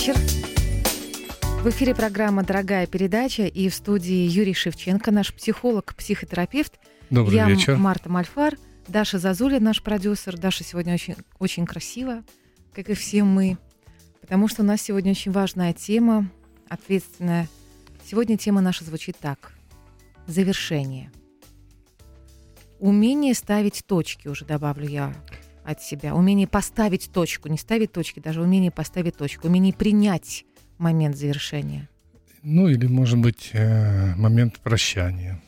вечер. В эфире программа «Дорогая передача» и в студии Юрий Шевченко, наш психолог, психотерапевт. Добрый Я вечер. Марта Мальфар, Даша Зазуля, наш продюсер. Даша сегодня очень, очень красиво, как и все мы, потому что у нас сегодня очень важная тема, ответственная. Сегодня тема наша звучит так. Завершение. Умение ставить точки, уже добавлю я от себя. Умение поставить точку, не ставить точки, даже умение поставить точку. Умение принять момент завершения. Ну, или, может быть, э, момент прощания.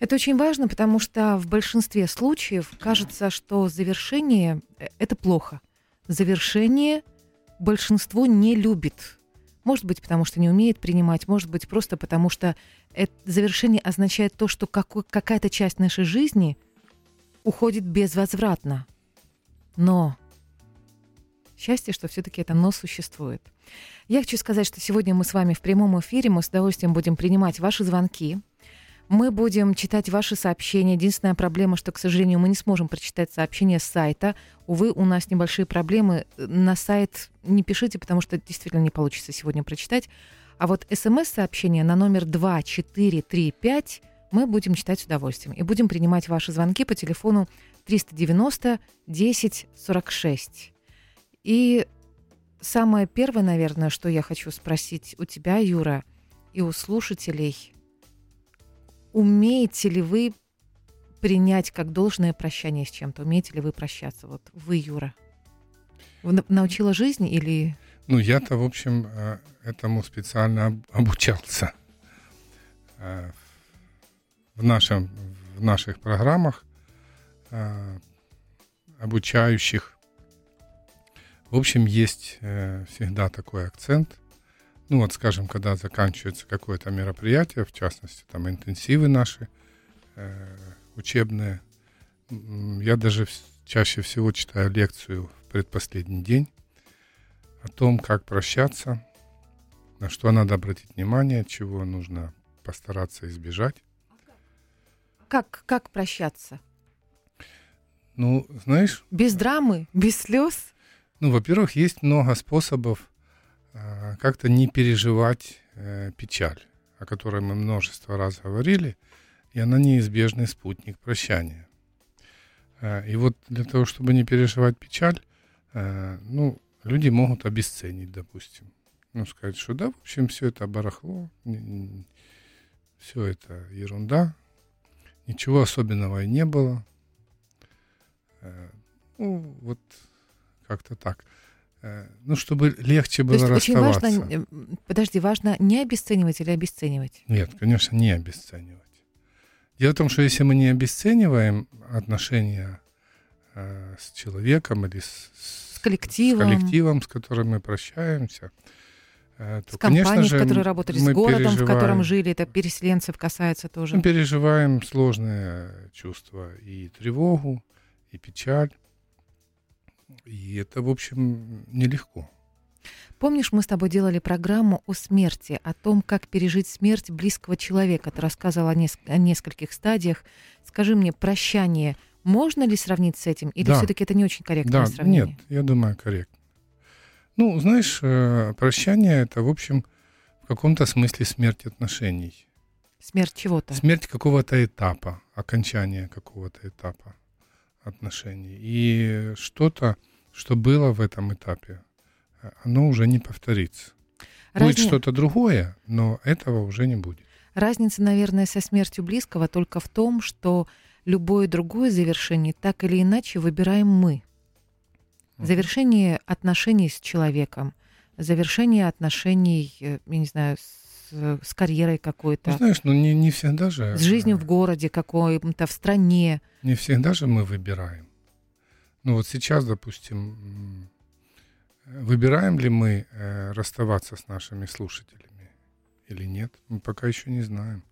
Это очень важно, потому что в большинстве случаев кажется, что завершение э, — это плохо. Завершение большинство не любит. Может быть, потому что не умеет принимать, может быть, просто потому что это завершение означает то, что какой- какая-то часть нашей жизни уходит безвозвратно. Но счастье, что все-таки это но существует. Я хочу сказать, что сегодня мы с вами в прямом эфире, мы с удовольствием будем принимать ваши звонки. Мы будем читать ваши сообщения. Единственная проблема, что, к сожалению, мы не сможем прочитать сообщения с сайта. Увы, у нас небольшие проблемы. На сайт не пишите, потому что действительно не получится сегодня прочитать. А вот смс-сообщение на номер 2435 мы будем читать с удовольствием. И будем принимать ваши звонки по телефону 390 10 46. И самое первое, наверное, что я хочу спросить у тебя, Юра, и у слушателей, умеете ли вы принять как должное прощание с чем-то? Умеете ли вы прощаться? Вот вы, Юра. Научила жизнь или... Ну, я-то, в общем, э, этому специально об- обучался. Э, В, нашем, в наших программах обучающих. В общем, есть э, всегда такой акцент. Ну, вот, скажем, когда заканчивается какое-то мероприятие, в частности, там интенсивы наши э, учебные, я даже чаще всего читаю лекцию в предпоследний день о том, как прощаться, на что надо обратить внимание, чего нужно постараться избежать. Как, как прощаться? Ну, знаешь, Без драмы? Без слез? ну, во-первых, есть много способов э, как-то не переживать э, печаль, о которой мы множество раз говорили, и она неизбежный спутник прощания. Э, и вот для того, чтобы не переживать печаль, э, ну, люди могут обесценить, допустим. Ну, сказать, что да, в общем, все это барахло, все это ерунда, ничего особенного и не было. Э, Ну, вот как-то так. Э, Ну, чтобы легче То было есть очень важно, расставаться. э, м, подожди, важно не обесценивать или обесценивать? Нет, конечно, не обесценивать. Дело в том, что если мы не обесцениваем отношения э, с человеком или с, С коллективом, с коллективом, с которым мы прощаемся, э, то, с компанией, конечно же, в которой работали, с городом, в котором жили, это переселенцев касается тоже. Мы переживаем сложные чувства и тревогу, и печаль. И это, в общем, нелегко. Помнишь, мы с тобой делали программу о смерти, о том, как пережить смерть близкого человека. Ты рассказывал о, неск- о нескольких стадиях. Скажи мне, прощание можно ли сравнить с этим? Или Да. все-таки это не очень корректное Да, сравнение? нет, я думаю, корректно. Ну, знаешь, э, прощание это, в общем, в каком-то смысле смерть отношений. Смерть чего-то. Смерть какого-то этапа, окончание какого-то этапа отношений. И что-то, что было в этом этапе, э, оно уже не повторится. Будет Разни- что-то другое, но этого уже не будет. Разница, наверное, со смертью близкого только в том, что любое другое завершение так или иначе выбираем мы. Завершение отношений с человеком, завершение отношений, э, я не знаю, с, с карьерой Ну, какой-то, знаешь, ну не, не всегда же... с жизнью э, в городе какой-то, в стране. Не всегда же мы выбираем. Ну вот сейчас, допустим, э, выбираем ли мы э, расставаться с нашими слушателями или нет, мы пока еще не знаем.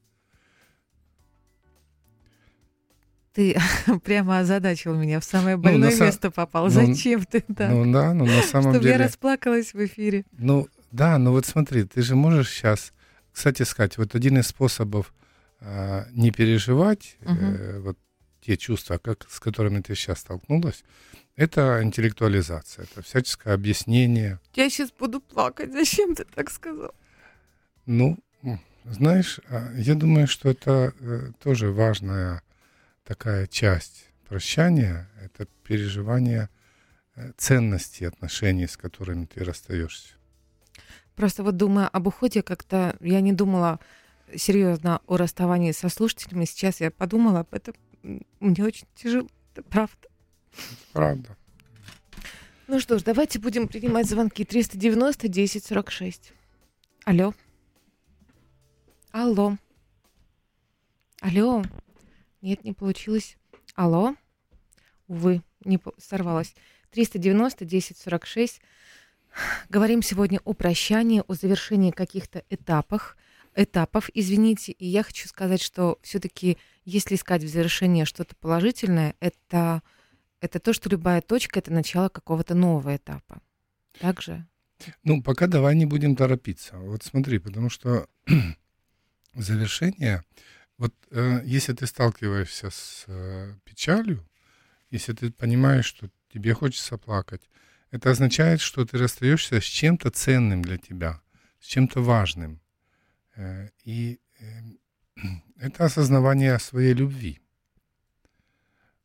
Ты прямо озадачил меня, в самое Ну, больное са- место попал. ну, Зачем ты так? Ну да, но на самом Чтобы я деле... расплакалась в эфире. Ну да, ну вот смотри, ты же можешь сейчас... Кстати сказать, вот один из способов э, не переживать э, вот те чувства, как, с которыми ты сейчас столкнулась, это интеллектуализация, это всяческое объяснение. Я сейчас буду плакать. Зачем ты так сказал? Ну, знаешь, а, я думаю, что это э, тоже важная такая часть прощания, это переживание э, ценности отношений, с которыми ты расстаешься. Просто вот думая об уходе, как-то я не думала серьезно о расставании со слушателями. Сейчас я подумала об этом. Мне очень тяжело, это правда. Правда. Ну что ж, давайте будем принимать звонки 390 1046. Алло. Алло. Алло. Нет, не получилось. Алло. Увы, не сорвалось. 390 1046. Говорим сегодня о прощании, о завершении каких-то этапах, этапов, извините. И я хочу сказать, что все-таки, если искать в завершении что-то положительное, это это то, что любая точка — это начало какого-то нового этапа. Так же? Ну, пока давай не будем торопиться. Вот смотри, потому что завершение, вот э, если ты сталкиваешься с э, печалью, если ты понимаешь, что тебе хочется плакать, это означает, что ты расстаешься с чем-то ценным для тебя, с чем-то важным. Э, и э, это осознавание своей любви.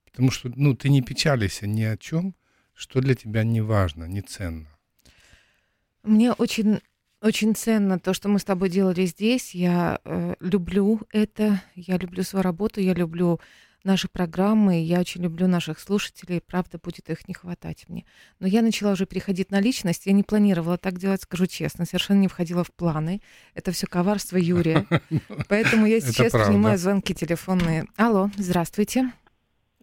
Потому что, ну, ты не печалишься ни о чем, что для тебя не важно, не ценно. Мне очень очень ценно то, что мы с тобой делали здесь. Я э, люблю это, я люблю свою работу, я люблю наши программы, я очень люблю наших слушателей, правда, будет их не хватать мне. Но я начала уже переходить на личность, я не планировала так делать, скажу честно, совершенно не входила в планы. Это все коварство Юрия. Поэтому я сейчас принимаю звонки телефонные. Алло, здравствуйте.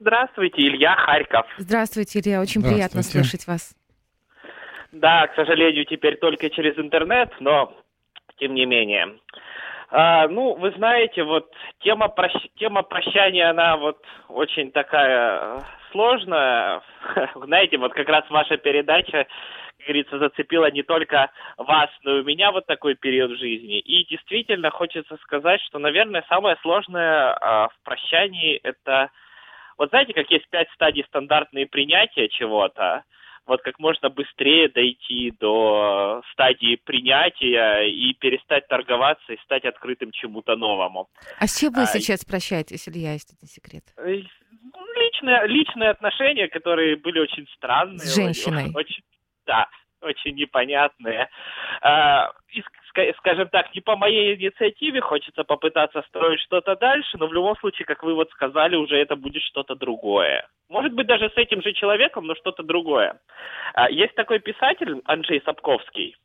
Здравствуйте, Илья Харьков. Здравствуйте, Илья, очень приятно слышать вас. Да, к сожалению, теперь только через интернет, но тем не менее. А, ну, вы знаете, вот тема, прощ... тема прощания, она вот очень такая э, сложная. Знаете, вот как раз ваша передача, как говорится, зацепила не только вас, но и меня вот такой период в жизни. И действительно хочется сказать, что, наверное, самое сложное а, в прощании это вот знаете, как есть пять стадий стандартные принятия чего-то, вот как можно быстрее дойти до стадии принятия и перестать торговаться и стать открытым чему-то новому. А с чем вы а, сейчас прощаетесь, Илья, если это секрет? Э, личные, личные отношения, которые были очень странные. С женщиной? Очень, да, очень непонятные. А, скажем так, не по моей инициативе хочется попытаться строить что-то дальше, но в любом случае, как вы вот сказали, уже это будет что-то другое. Может быть, даже с этим же человеком, но что-то другое. А, есть такой писатель Анджей Сапковский.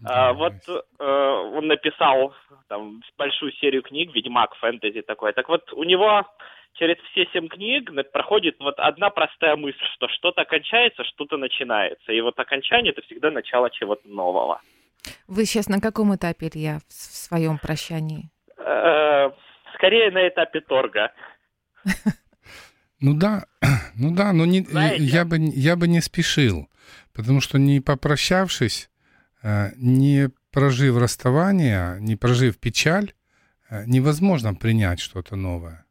Да, вот э, он написал там большую серию книг, Ведьмак, фэнтези такой. Так вот, у него через все семь книг проходит вот одна простая мысль, что что-то кончается, что-то начинается. И вот окончание — это всегда начало чего-то нового. Вы сейчас на каком этапе, Илья, в своем прощании? Э, скорее на этапе торга. Ну да, ну да, но не, я, бы, я бы не спешил, потому что не попрощавшись, э, не прожив расставание, не прожив печаль, э, невозможно принять что-то новое.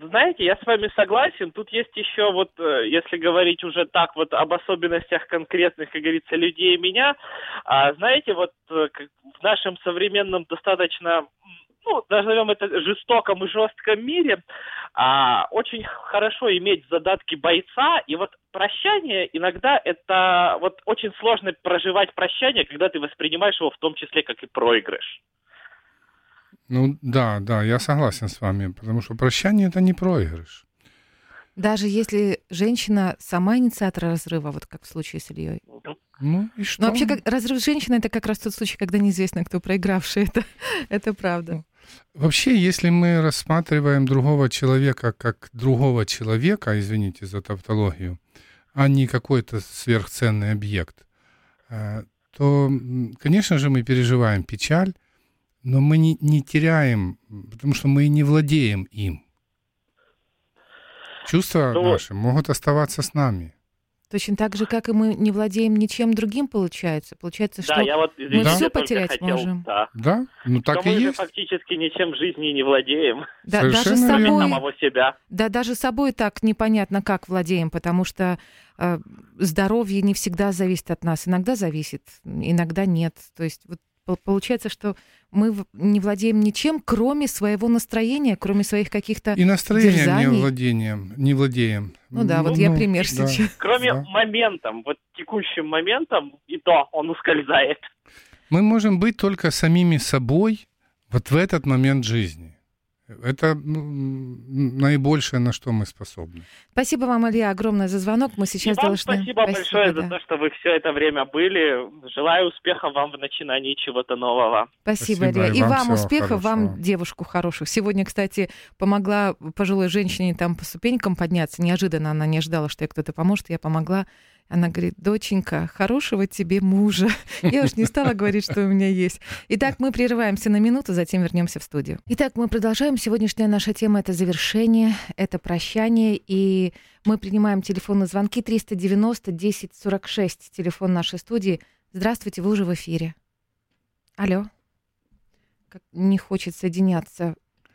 Знаете, я с вами согласен. Тут есть еще вот, э, если говорить уже так вот об особенностях конкретных, как говорится, людей и меня, а, знаете, вот э, в нашем современном достаточно ну, назовем это жестоком и жестком мире, а, очень хорошо иметь задатки бойца, и вот прощание иногда это вот очень сложно проживать прощание, когда ты воспринимаешь его в том числе как и проигрыш. Ну да, да, я согласен с вами, потому что прощание это не проигрыш. Даже если женщина сама инициатор разрыва, вот как в случае с Ильей. Ну и что? Но вообще как, разрыв женщины это как раз тот случай, когда неизвестно, кто проигравший. Это, это правда. Ну, вообще, если мы рассматриваем другого человека как другого человека, извините за тавтологию, а не какой-то сверхценный объект, э, то, конечно же, мы переживаем печаль, но мы не, не теряем, потому что мы не владеем им. Чувства ну, наши могут оставаться с нами. Точно так же, как и мы не владеем ничем другим, получается. Получается, что Да, я вот, извините, всё только потерять хотел, можем. Да. Да, ну так Что и мы же есть. фактически ничем в жизни не владеем, да, даже верно. собой, самого себя. да, даже собой так непонятно, как владеем, потому что э, здоровье не всегда зависит от нас. Иногда зависит, иногда нет. То есть вот получается, что мы не владеем ничем, кроме своего настроения, кроме своих каких-то... И настроением не дерзаний. владением, не владеем. Ну да, вот я ну, пример да. сейчас. Кроме Да. моментом, вот текущим моментом, и то он ускользает. Мы можем быть только самими собой вот в этот момент жизни. Это ну, наибольшее, на что мы способны. Спасибо вам, Илья, огромное за звонок. Мы сейчас и вам должны... спасибо, большое да. за то, что вы все это время были. Желаю успехов вам в начинании чего-то нового. Спасибо, Спасибо, Илья. и И вам успехов, вам девушку хорошую. Сегодня, кстати, помогла пожилой женщине там по ступенькам подняться. Неожиданно она не ожидала, что ей кто-то поможет. Я помогла. Она говорит, доченька, хорошего тебе мужа. Я уж не стала говорить, что у меня есть. Итак, мы прерываемся на минуту, затем вернемся в студию. Итак, мы продолжаем. Сегодняшняя наша тема — это завершение, это прощание. И мы принимаем телефонные звонки 390 1046, телефон нашей студии. Здравствуйте, вы уже в эфире. Алло. Как не хочет соединяться.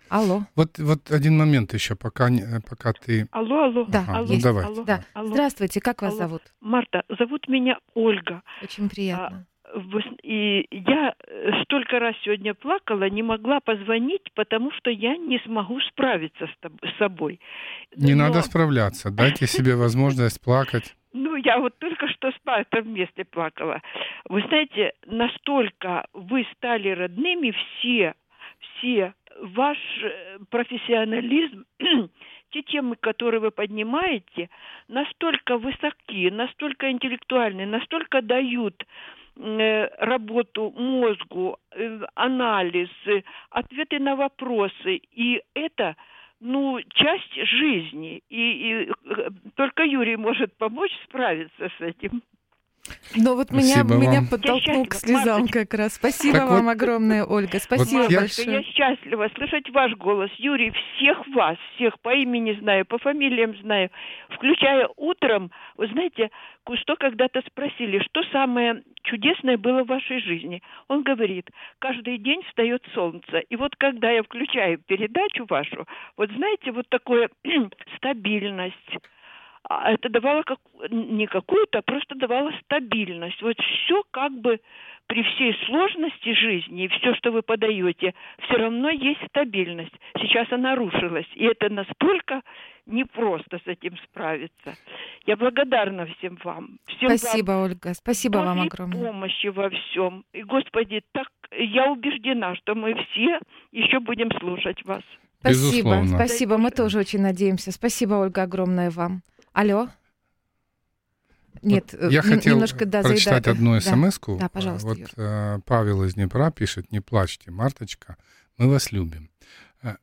Алло. Вот, вот один момент еще, пока, не- пока ты... Алло, алло. Да, Ага, алло, ну давайте. алло, Да. алло. Здравствуйте, как вас Алло. зовут? Марта, зовут меня Ольга. Очень приятно. С- И я э, столько раз сегодня плакала, не могла позвонить, потому что я не смогу справиться с, собой. Не Но- надо справляться, дайте себе возможность плакать. Ну, я вот только что с патром вместе плакала. Вы знаете, настолько вы стали родными все, все, ваш э, профессионализм, те темы, которые вы поднимаете, настолько высоки, настолько интеллектуальны, настолько дают э, работу мозгу, э, анализ, ответы на вопросы. И это ну, часть жизни. И, и, только Юрий может помочь справиться с этим. Но вот меня, Спасибо меня вам. подтолкнул к слезам Марточка. как раз. Спасибо Так вам вот, огромное, Ольга. Спасибо я- Мамочка, большое. я счастлива слышать ваш голос. Юрий, всех вас, всех по имени знаю, по фамилиям знаю, включая утром. Вы знаете, что когда-то спросили, что самое чудесное было в вашей жизни? Он говорит, каждый день встает солнце. И вот когда я включаю передачу вашу, вот знаете, вот такое стабильность, это давало как, не какую-то, а просто давало стабильность. Вот все как бы при всей сложности жизни и все, что вы подаете, все равно есть стабильность. Сейчас она рушилась, и это настолько непросто с этим справиться. Я благодарна всем вам. Всем вам Спасибо, Ольга. Спасибо вам огромное. помощи во всем. И, Господи, так я убеждена, что мы все еще будем слушать вас. Спасибо, Безусловно. спасибо. Мы тоже очень надеемся. Спасибо, Ольга, огромное вам. Алло? Нет, Вот я н- хотел немножко, да, прочитать заедаю. одну Да. смс Да, пожалуйста, Вот Юр. э, Павел из Днепра пишет, не плачьте, Марточка, мы вас любим.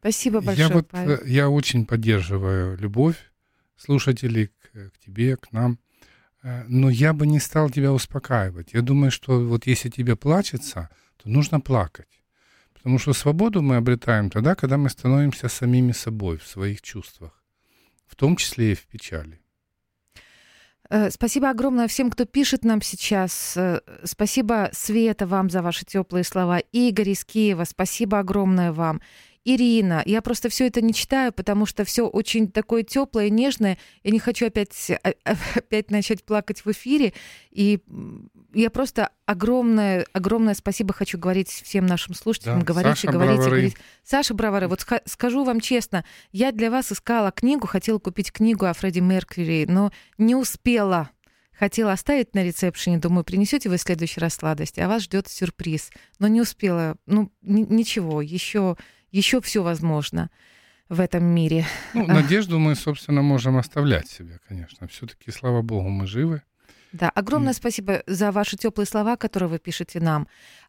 Спасибо большое, я вот Павел. э, я очень поддерживаю любовь слушателей к, к тебе, к нам. Э, Но я бы не стал тебя успокаивать. Я думаю, что вот если тебе плачется, то нужно плакать. Потому что свободу мы обретаем тогда, когда мы становимся самими собой в своих чувствах, в том числе и в печали. Э, Спасибо огромное всем, кто пишет нам сейчас. Э, Спасибо, Света, вам за ваши теплые слова. Игорь из Киева, спасибо огромное вам. Ирина, я просто все это не читаю, потому что все очень такое теплое, нежное. Я не хочу опять, а- а- опять начать плакать в эфире. И я просто огромное, огромное спасибо хочу говорить всем нашим слушателям. Да, говорить Саша и говорить, и Бровары. говорить. Саша Бравары, вот ска- скажу вам честно, я для вас искала книгу, хотела купить книгу о Фредди Меркьюри, но не успела. Хотела оставить на ресепшене, думаю, принесете вы в следующий раз сладости, а вас ждет сюрприз. Но не успела. Ну, ни- ничего, еще, еще все возможно в этом мире. Ну, надежду мы, собственно, можем оставлять себе, конечно. Все-таки, слава богу, мы живы. Да, огромное спасибо за ваши теплые слова, которые вы пишете нам.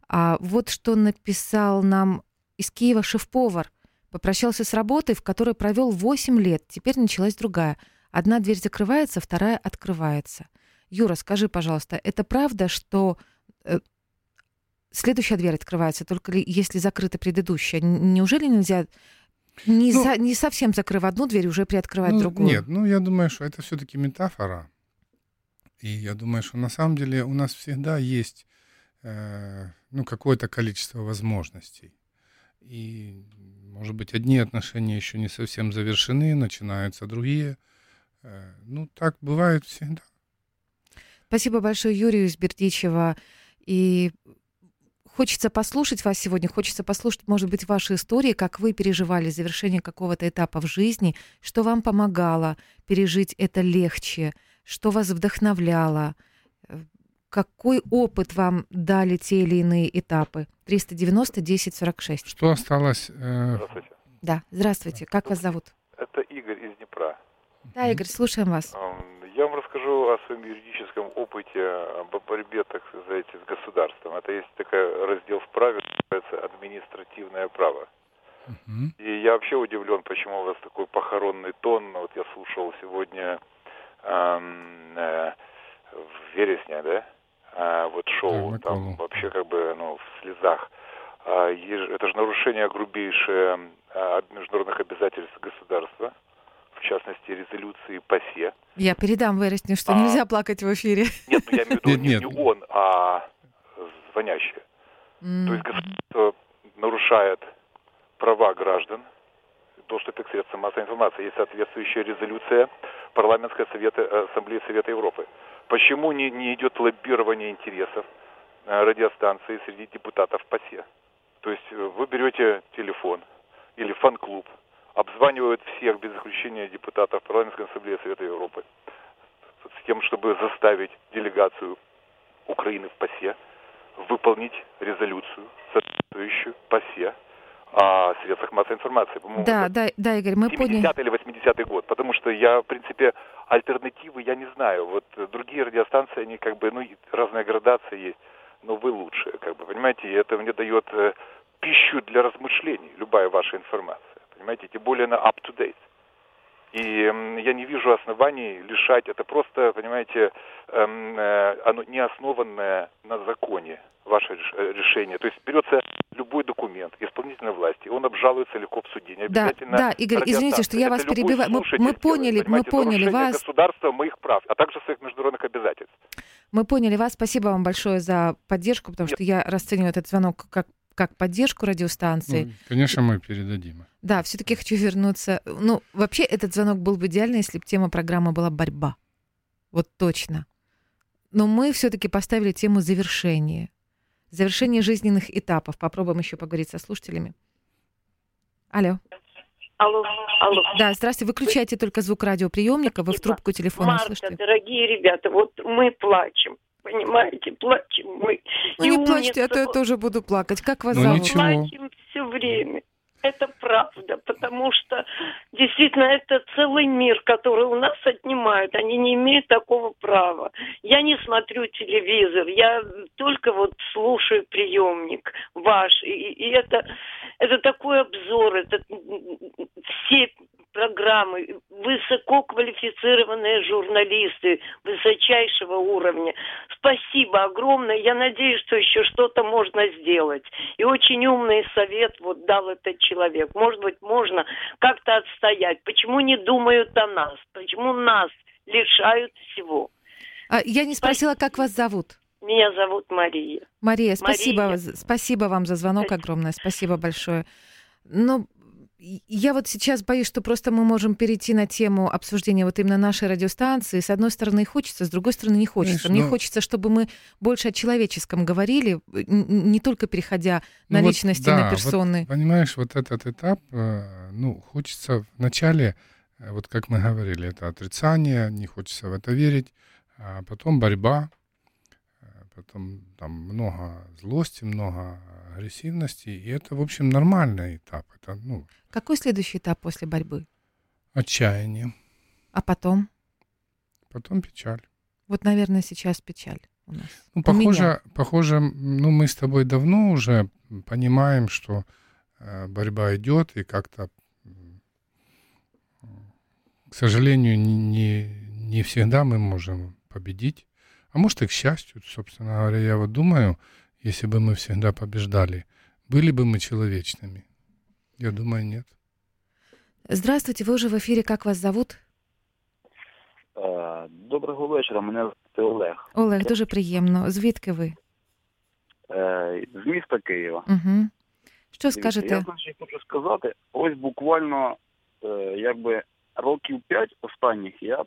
А вот что написал нам из Киева шеф-повар. Попрощался с работой, в которой провел 8 лет. Теперь началась другая. Одна дверь закрывается, вторая открывается. Юра, скажи, пожалуйста, это правда, что э, следующая дверь открывается, только ли, если закрыта предыдущая? Неужели нельзя не, Ну, за- не совсем закрыв одну дверь, уже приоткрывать Ну, другую? Нет, ну я думаю, что это все-таки метафора. И я думаю, что на самом деле у нас всегда есть э, ну, какое-то количество возможностей. И, может быть, одни отношения еще не совсем завершены, начинаются другие. Э, ну, так бывает всегда. Спасибо большое Юрию из Бердичева. И хочется послушать вас сегодня, хочется послушать, может быть, ваши истории, как вы переживали завершение какого-то этапа в жизни, что вам помогало пережить это легче, что вас вдохновляло, какой опыт вам дали те или иные этапы? 390 10 46. Что осталось? Э... Здравствуйте. Да, здравствуйте. Как вас зовут? Это Игорь из Днепра. Да, Игорь, слушаем вас. Я вам расскажу о своем юридическом опыте об борьбе, так сказать, с государством. Это есть такой раздел в праве, называется административное право. И я вообще удивлен, почему у вас такой похоронный тон. Вот я слушал сегодня эм, э, в вересня, да, а, вот шоу, Да, там вообще как бы, ну, в слезах. А, еж- это же нарушение грубейшее а, международных обязательств государства, в частности, резолюции ПАСЕ. Я передам Вересне, что А. нельзя плакать в эфире. Нет, ну я имею в виду не, он, а звонящие. То есть государство нарушает права граждан в доступе к средствам массовой информации. Есть соответствующая резолюция Парламентской совета, э, Ассамблеи Совета Европы. Почему не, не идет лоббирование интересов э, радиостанции среди депутатов ПАСЕ? То есть э, вы берете телефон или фан-клуб, обзванивают всех без исключения депутатов Парламентской Ассамблеи Совета Европы с тем, чтобы заставить делегацию Украины в ПАСЕ выполнить резолюцию, соответствующую ПАСЕ о средствах массовой информации. По-моему, Да, да, да, Игорь, мы 70 поняли. или 80 год, потому что я, в принципе, альтернативы я не знаю. Вот другие радиостанции, они как бы, ну, разная градация есть, но вы лучшие, как бы, понимаете, и это мне дает э, пищу для размышлений, любая ваша информация, понимаете, тем более она up-to-date. И я не вижу оснований лишать, это просто, понимаете, эм, э, оно не основанное на законе, ваше э, решение. То есть берется любой документ исполнительной власти, он обжалуется легко в суде. Не Да, обязательно да, Игорь, извините, что я вас перебиваю. Мы- мы поняли, мы поняли вас. государства моих прав, а также своих международных обязательств. Мы поняли вас. Спасибо вам большое за поддержку, потому Нет. что я расцениваю этот звонок как, как поддержку радиостанции. Ну, конечно, мы передадим. Да, все-таки хочу вернуться. Ну, вообще, этот звонок был бы идеально, если бы тема программы была борьба. Вот точно. Но мы все-таки поставили тему завершения. Завершение жизненных этапов. Попробуем еще поговорить со слушателями. Алло. Алло, алло. Да, здравствуйте. Выключайте только звук радиоприемника. Вы в трубку телефона Марта, слышите? дорогие ребята, вот мы плачем, понимаете, плачем мы. Ну, И не плачьте, а умница, то я тоже буду плакать. Как вас Ну, зовут? ничего. Плачем все время. Это правда, потому что действительно это целый мир, который у нас отнимают. Они не имеют такого права. Я не смотрю телевизор, я только вот слушаю приемник ваш. И, и это, это такой обзор, это все программы, высококвалифицированные журналисты высочайшего уровня. Спасибо огромное. Я надеюсь, что еще что-то можно сделать. И очень умный совет вот дал этот человек. Может быть, можно как-то отстоять. Почему не думают о нас? Почему нас лишают всего? А, я не спросила, как вас зовут. Меня зовут Мария. Мария, спасибо, Мария. спасибо вам за звонок огромное, спасибо большое. Ну, я вот сейчас боюсь, что просто мы можем перейти на тему обсуждения вот именно нашей радиостанции. С одной стороны хочется, с другой стороны не хочется. Знаешь, Мне ну- хочется, чтобы мы больше о человеческом говорили, н- не только переходя на Ну вот личности, да, на вот персоны. Понимаешь, вот этот этап, э, ну, хочется вначале, э, вот как мы говорили, это отрицание, не хочется в это верить, а потом борьба, э, потом там много злости, много агрессивности, и это, в общем, нормальный этап, это, ну, Какой следующий этап после борьбы? отчаяние, А потом? потом печаль. Вот, наверное, сейчас печаль у нас. Ну, У меня. похоже, похоже, ну, мы с тобой давно уже понимаем, что э, борьба идет, и как-то, к сожалению, не, не всегда мы можем победить. А может и к счастью, собственно говоря, я вот думаю, если бы мы всегда побеждали, были бы мы человечными? Я думаю, нет. Здравствуйте, вы уже в эфире. Как вас зовут? Е, Доброго вечора. Мене Це Олег. Олег, дуже приємно. Звідки ви? Е, з міста Києва. Угу. Що Дивіться, Я скажете? значить, хочу сказати, ось буквально е, якби років п'ять останніх я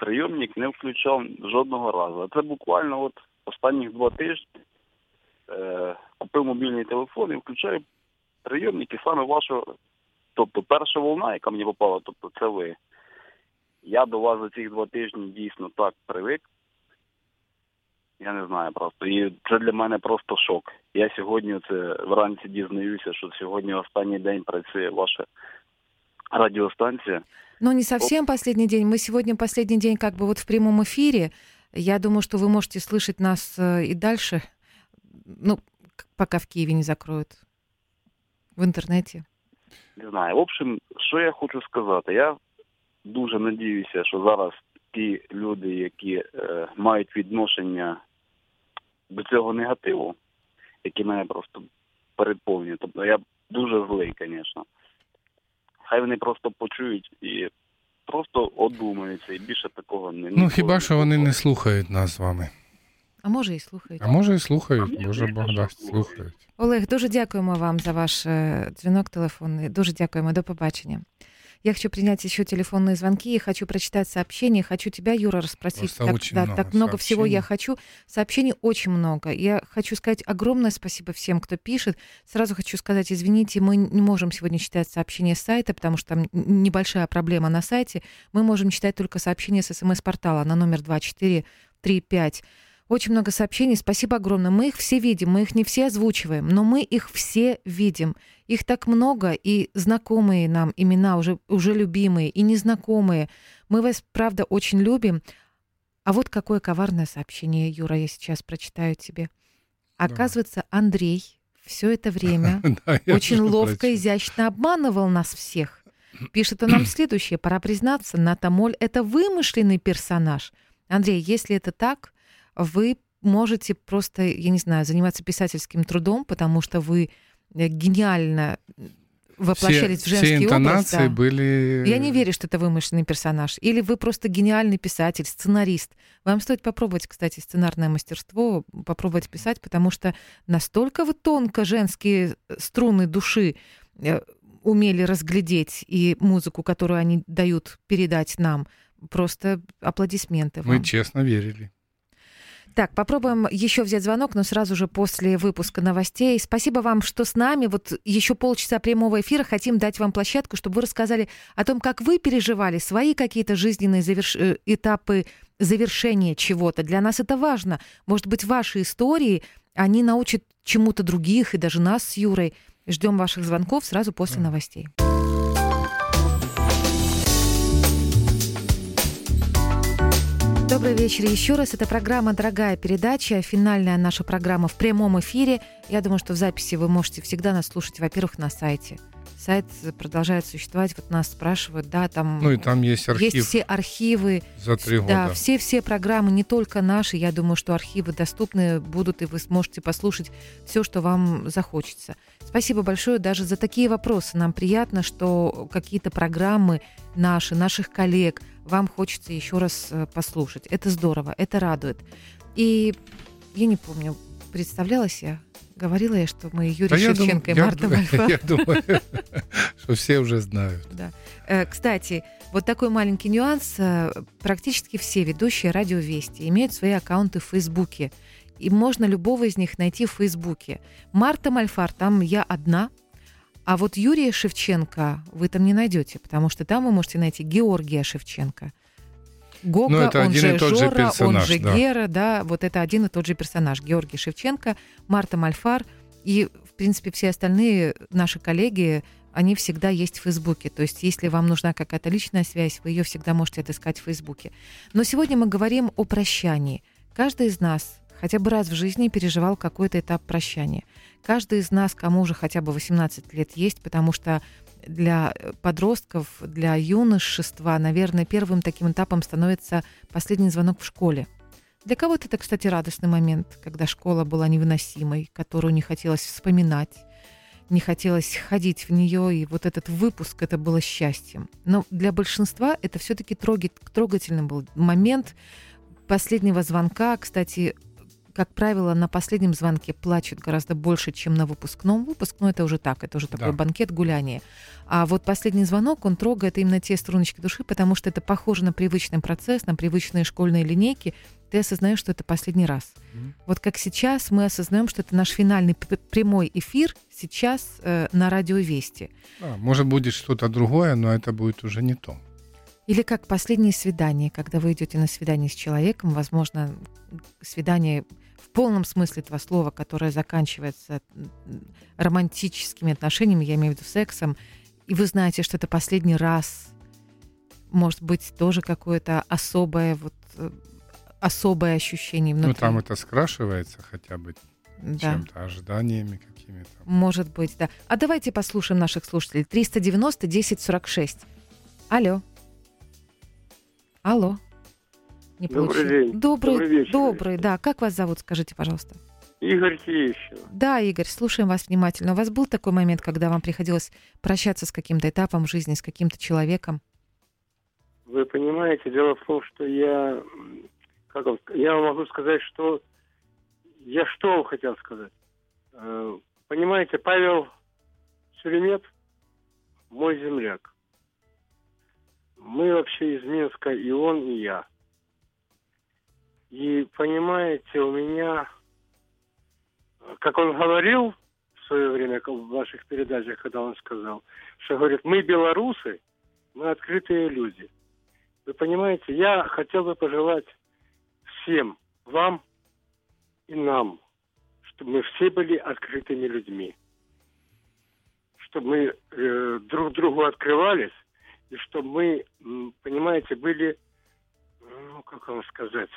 прийомник не включав жодного разу. А це буквально от останніх два тижні е, купив мобільний телефон і включаю прийомник і саме вашу, тобто перша волна, яка мені попала, тобто це ви. Я до вас за ці два тижні дійсно так привик. Я не знаю просто. І це для мене просто шок. Я сьогодні це вранці дізнаюся, що сьогодні останній день працює ваша радіостанція. Ну, не совсем последний день. Мы сегодня последний день как бы вот в прямом эфире. Я думаю, что вы можете слышать нас э, и дальше. Ну, к- пока в Киеве не закроют. В интернете. Не знаю. В общем, що я хочу сказати? Я дуже надіюся, що зараз ті люди, які е, мають відношення до цього негативу, які мене просто переповнюють. Тобто я дуже злий, звісно. Хай вони просто почують і просто одумаються, і більше такого не Ну, хіба що вони не слухають нас з вами. А може і слухають. А може і слухають, Боже Бог дасть, слухають. Олег, дуже дякуємо вам за ваш е, дзвінок телефонний. Дуже дякуємо. До побачення. Я хочу принять еще телефонные звонки и хочу прочитать сообщения. Хочу тебя, Юра, расспросить. Просто так, очень да, много так много всего я хочу. Сообщений очень много. Я хочу сказать огромное спасибо всем, кто пишет. Сразу хочу сказать, извините, мы не можем сегодня читать сообщения с сайта, потому что там небольшая проблема на сайте. Мы можем читать только сообщения с смс-портала на номер 2435. Очень много сообщений. Спасибо огромное. Мы их все видим, мы их не все озвучиваем, но мы их все видим. Их так много, и знакомые нам имена, уже, уже любимые, и незнакомые. Мы вас, правда, очень любим. А вот какое коварное сообщение, Юра, я сейчас прочитаю тебе. Оказывается, Андрей все это время очень ловко, изящно обманывал нас всех. Пишет он нам следующее. Пора признаться, Натамоль — это вымышленный персонаж. Андрей, если это так, вы можете просто, я не знаю, заниматься писательским трудом, потому что вы э, гениально воплощались все, в женский все интонации образ. да. были... Я не верю, что это вымышленный персонаж. Или вы просто гениальный писатель, сценарист. Вам стоит попробовать, кстати, сценарное мастерство, попробовать писать, потому что настолько вы тонко женские струны души э, умели разглядеть и музыку, которую они дают передать нам. Просто аплодисменты вам. Мы честно верили. Так, попробуем еще взять звонок, но сразу же после выпуска новостей. Спасибо вам, что с нами. Вот еще полчаса прямого эфира. Хотим дать вам площадку, чтобы вы рассказали о том, как вы переживали свои какие-то жизненные заверш... э, этапы завершения чего-то. Для нас это важно. Может быть, ваши истории, они научат чему-то других и даже нас с Юрой. Ждем ваших звонков сразу после новостей. Добрый вечер еще раз. Это программа «Дорогая передача», финальная наша программа в прямом эфире. Я думаю, что в записи вы можете всегда нас слушать, во-первых, на сайте. Сайт продолжает существовать. Вот нас спрашивают, да, там Ну и там есть архив есть все архивы, за три да, года. все-все программы, не только наши. Я думаю, что архивы доступны будут, и вы сможете послушать все, что вам захочется. Спасибо большое даже за такие вопросы. Нам приятно, что какие-то программы наши, наших коллег, вам хочется еще раз э, послушать. Это здорово, это радует. И я не помню, представлялась я, говорила я, что мы Юрий я дум- Шевченко и я Марта ду- Мальфа. Я думаю, что все уже знают. Да. Э, Кстати, вот такой маленький нюанс. Э, Практически все ведущие радиовести имеют свои аккаунты в Фейсбуке. И можно любого из них найти в Фейсбуке. Марта Мальфар, там я одна. А вот Юрия Шевченко вы там не найдете, потому что там вы можете найти Георгия Шевченко. Гога, Ну, это он один же и тот же Жора, он персонаж, же да. Гера, да, вот это один и тот же персонаж. Георгий Шевченко, Марта Мальфар и, в принципе, все остальные наши коллеги, они всегда есть в Фейсбуке. То есть, если вам нужна какая-то личная связь, вы ее всегда можете отыскать в Фейсбуке. Но сегодня мы говорим о прощании. Каждый из нас хотя бы раз в жизни переживал какой-то этап прощания. Каждый из нас, кому уже хотя бы 18 лет есть, потому что для подростков, для юношества, наверное, первым таким этапом становится последний звонок в школе. Для кого-то это, кстати, радостный момент, когда школа была невыносимой, которую не хотелось вспоминать, не хотелось ходить в нее, и вот этот выпуск это было счастьем. Но для большинства это все-таки трогательный был момент, последнего звонка, кстати, как правило, на последнем звонке плачут гораздо больше, чем на выпускном. Выпускной это уже так, это уже такой Да. банкет гуляния. А вот последний звонок, он трогает именно те струночки души, потому что это похоже на привычный процесс, на привычные школьные линейки. Ты осознаешь, что это последний раз. Мгм. Вот как сейчас мы осознаем, что это наш финальный прямой эфир сейчас э, на радио Вести. Да, может, будет что-то другое, но это будет уже не то. Или как последнее свидание, когда вы идете на свидание с человеком, возможно, свидание полном смысле этого слова, которое заканчивается романтическими отношениями, я имею в виду сексом, и вы знаете, что это последний раз, может быть, тоже какое-то особое, вот, э, особое ощущение внутри. Ну, там это скрашивается хотя бы да. чем-то, ожиданиями какими-то. Может быть, да. А давайте послушаем наших слушателей. 390 1046. Алло. Алло. Не Добрый получилось. день. Добрый, Добрый вечер. добрый, да. Как вас зовут, скажите, пожалуйста. Игорь Киевщина. Да, Игорь, слушаем вас внимательно. У вас был такой момент, когда вам приходилось прощаться с каким-то этапом жизни, с каким-то человеком? Вы понимаете, дело в том, что я, как я могу сказать, что я что вам хотел сказать. Э, Понимаете, Павел Шеремет мой земляк. Мы вообще из Минска, и он, и я. И понимаете, у меня, э, как он говорил в свое время в ваших передачах, когда он сказал, что говорит, мы белорусы, мы открытые люди. Вы понимаете, я хотел бы пожелать всем, вам и нам, чтобы мы все были открытыми людьми. Чтобы мы э, друг другу открывались, и чтобы мы, понимаете, были, ну, как вам сказать,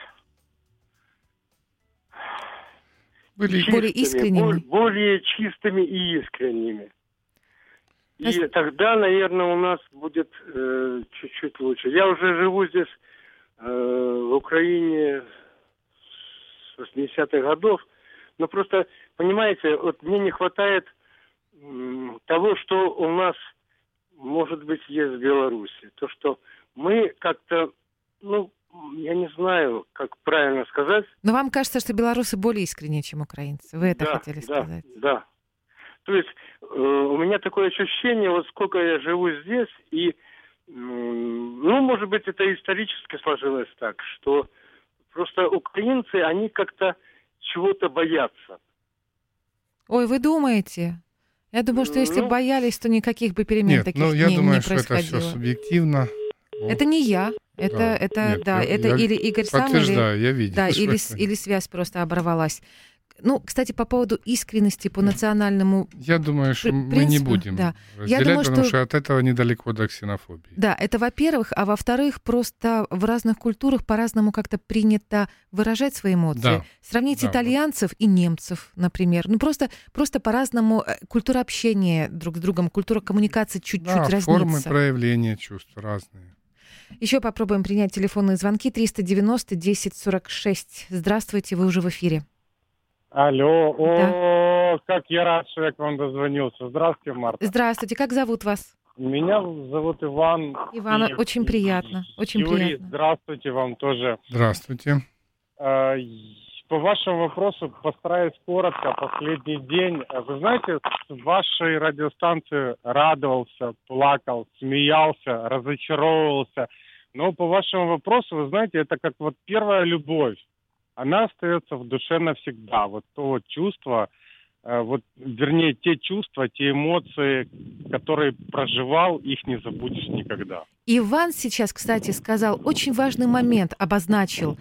Были Более чистыми, искренними. бол- более чистыми и искренними. И есть- тогда, наверное, у нас будет э, чуть-чуть лучше. Я уже живу здесь, э, в Украине с 80-х годов, но просто, понимаете, вот мне не хватает м, того, что у нас, может быть, есть в Беларуси. То, что мы как-то, ну, я не знаю, как правильно сказать, Но вам кажется, что белорусы более искренние, чем украинцы. Вы это да, хотели да, сказать? Да. То есть э, у меня такое ощущение, вот сколько я живу здесь, и, м, ну, может быть, это исторически сложилось так, что просто украинцы, они как-то чего-то боятся. Ой, вы думаете? Я думаю, что если бы Ну, боялись, то никаких бы перемен Нет, таких ну я не, думаю, не что это все происходило. субъективно. Это не я. Это, Да. это, Нет, да, я- это я или Игорь сам, или, я видел. да, или, или связь просто оборвалась. Ну, кстати, по поводу искренности по национальному Я думаю, что При- мы не принципу, будем да. разделять, думаю, потому что- что... от этого недалеко до ксенофобии. Да, это во-первых, а во-вторых, просто в разных культурах по-разному как-то принято выражать свои эмоции. Да, Сравнить да, вот. итальянцев и немцев, например. Ну, просто, просто по-разному э, культура общения друг с другом, культура коммуникации чуть-чуть Да, формы разнится. проявления чувств разные. Еще попробуем принять телефонные звонки 390 1046. Здравствуйте, вы уже в эфире. Алло, о, как я рад, что я к вам дозвонился. Здравствуйте, Марта. Здравствуйте, как зовут вас? Меня зовут Иван. Иван, И- очень приятно, очень Юрий, приятно. здравствуйте вам тоже. Здравствуйте. По вашему вопросу постараюсь коротко. Последний день. Вы знаете, с вашей радиостанции радовался, плакал, смеялся, разочаровывался. Но по вашему вопросу, вы знаете, это как вот первая любовь. Она остается в душе навсегда. Вот то вот чувство, вот, вернее, те чувства, те эмоции, которые проживал, их не забудешь никогда. Иван сейчас, кстати, сказал очень важный момент, обозначил.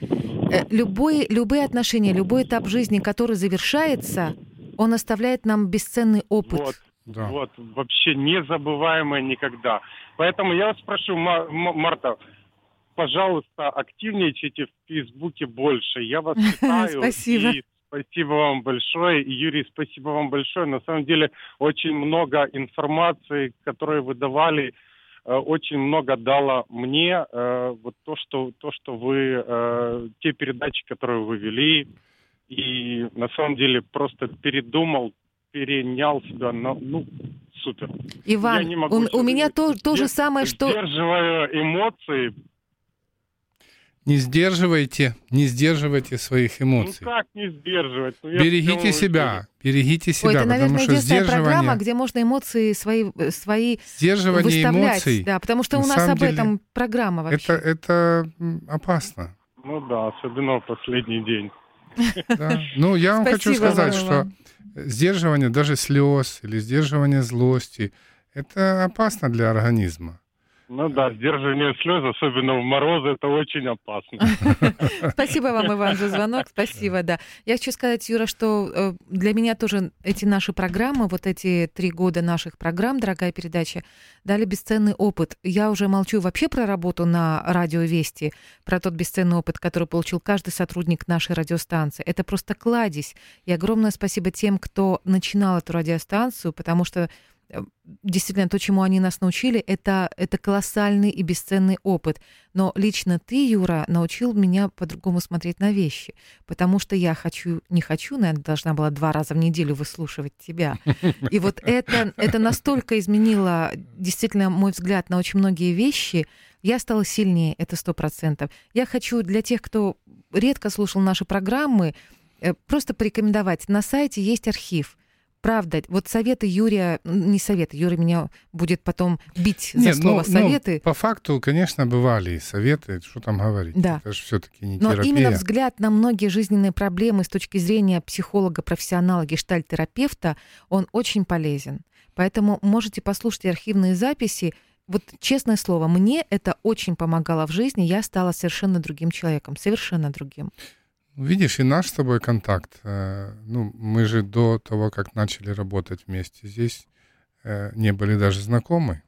Э, Любые, любые отношения, любой этап жизни, который завершается, он оставляет нам бесценный опыт. Вот. Да. Вот, вообще незабываемое никогда. Поэтому я вас прошу, Марта, пожалуйста, активничайте в Фейсбуке больше. Я вас читаю. Спасибо. И спасибо вам большое. И, Юрий, спасибо вам большое. На самом деле, очень много информации, которую вы давали, э, очень много дало мне. э, Вот то, что, то, что вы, э, те передачи, которые вы вели, и на самом деле просто передумал, перенял себя, на, ну, супер. Иван, Я не могу у, у меня то, то же самое, что... Сдерживаю эмоции. Не сдерживайте, не сдерживайте своих Ну эмоций. как не сдерживать? Ну, Берегите себя, берегите себя, Ой, это, потому наверное, что единственная программа, сдерживание, где можно эмоции свои, э, свои сдерживание выставлять. эмоций, да, потому что на у нас об деле, этом программа вообще. это, это опасно. Ну да, особенно в последний день. да. Ну, я вам хочу сказать, вам, что Иван. сдерживание даже слез или сдерживание злости, это опасно для организма. Ну да, сдерживание слез, особенно в морозы, это очень опасно. Спасибо вам, Иван, за звонок. Спасибо, да. Я хочу сказать, Юра, что э, для меня тоже эти наши программы, вот эти три года наших программ, дорогая передача, дали бесценный опыт. Я уже молчу вообще про работу на радио Вести, про тот бесценный опыт, который получил каждый сотрудник нашей радиостанции. Это просто кладезь. И огромное спасибо тем, кто начинал эту радиостанцию, потому что действительно то, чему они нас научили, это, это колоссальный и бесценный опыт. Но лично ты, Юра, научил меня по-другому смотреть на вещи, потому что я хочу, не хочу, наверное, должна была два раза в неделю выслушивать тебя. И вот это, это настолько изменило действительно мой взгляд на очень многие вещи. Я стала сильнее, это сто процентов. Я хочу для тех, кто редко слушал наши программы, э, просто порекомендовать. На сайте есть архив. Правда, вот советы Юрия, не советы, Юра меня будет потом бить за Нет, слово ну, ну, советы. по факту, конечно, бывали и советы, что там говорить. Да. Это же все-таки не Но терапия. именно взгляд на многие жизненные проблемы с точки зрения психолога, профессионала, гештальтерапевта, он очень полезен. Поэтому можете послушать архивные записи. Вот честное слово, мне это очень помогало в жизни. Я стала совершенно другим человеком, совершенно другим. Видишь, и наш с тобой контакт, э, ну, мы же до того, как начали работать вместе здесь, э, не были даже знакомы.